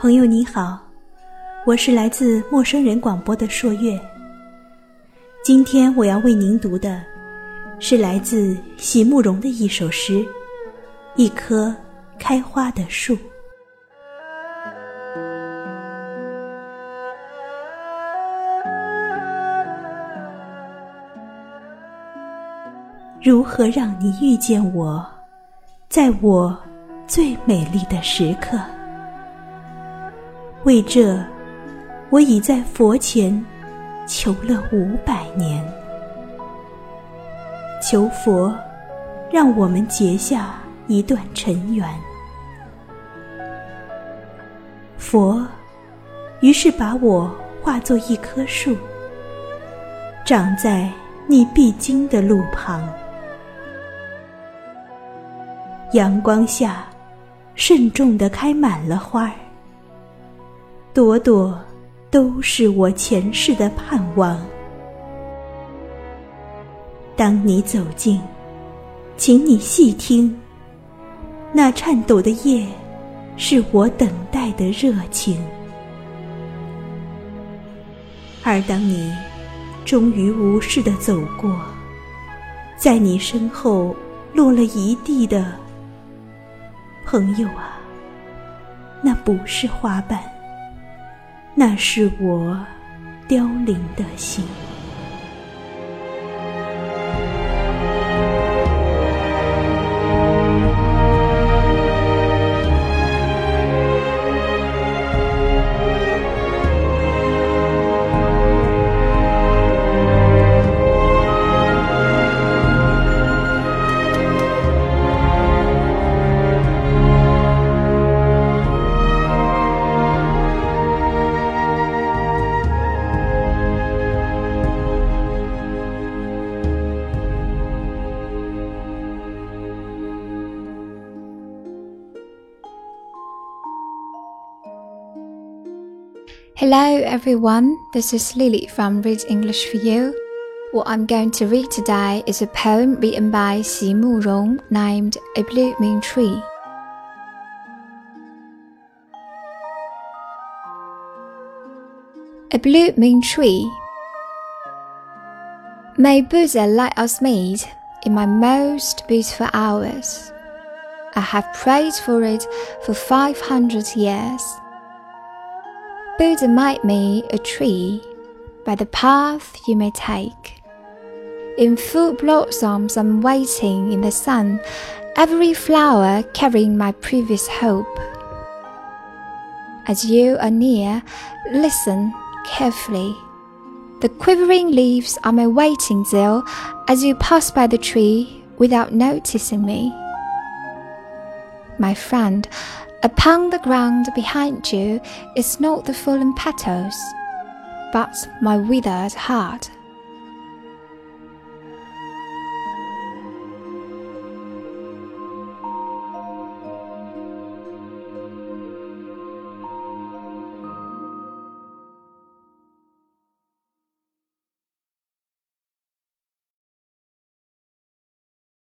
朋友你好，我是来自陌生人广播的朔月。今天我要为您读的，是来自席慕容的一首诗《一棵开花的树》。如何让你遇见我，在我最美丽的时刻？为这，我已在佛前求了五百年，求佛让我们结下一段尘缘。佛于是把我化作一棵树，长在你必经的路旁。阳光下，慎重地开满了花儿，朵朵都是我前世的盼望。当你走近，请你细听，那颤抖的叶，是我等待的热情。而当你终于无视地走过，在你身后落了一地的。朋友啊，那不是花瓣，那是我凋零的心。Hello everyone, this is Lily from Read English for You. What I'm going to read today is a poem written by Xi Murong named A Blooming Tree. A blooming tree. May Buddha let us meet in my most beautiful hours. I have prayed for it for 500 years. Buddha might me a tree by the path you may take. In full blossoms, I'm waiting in the sun, every flower carrying my previous hope. As you are near, listen carefully. The quivering leaves are my waiting zeal as you pass by the tree without noticing me. My friend, upon the ground behind you is not the fallen petals, but my withered heart.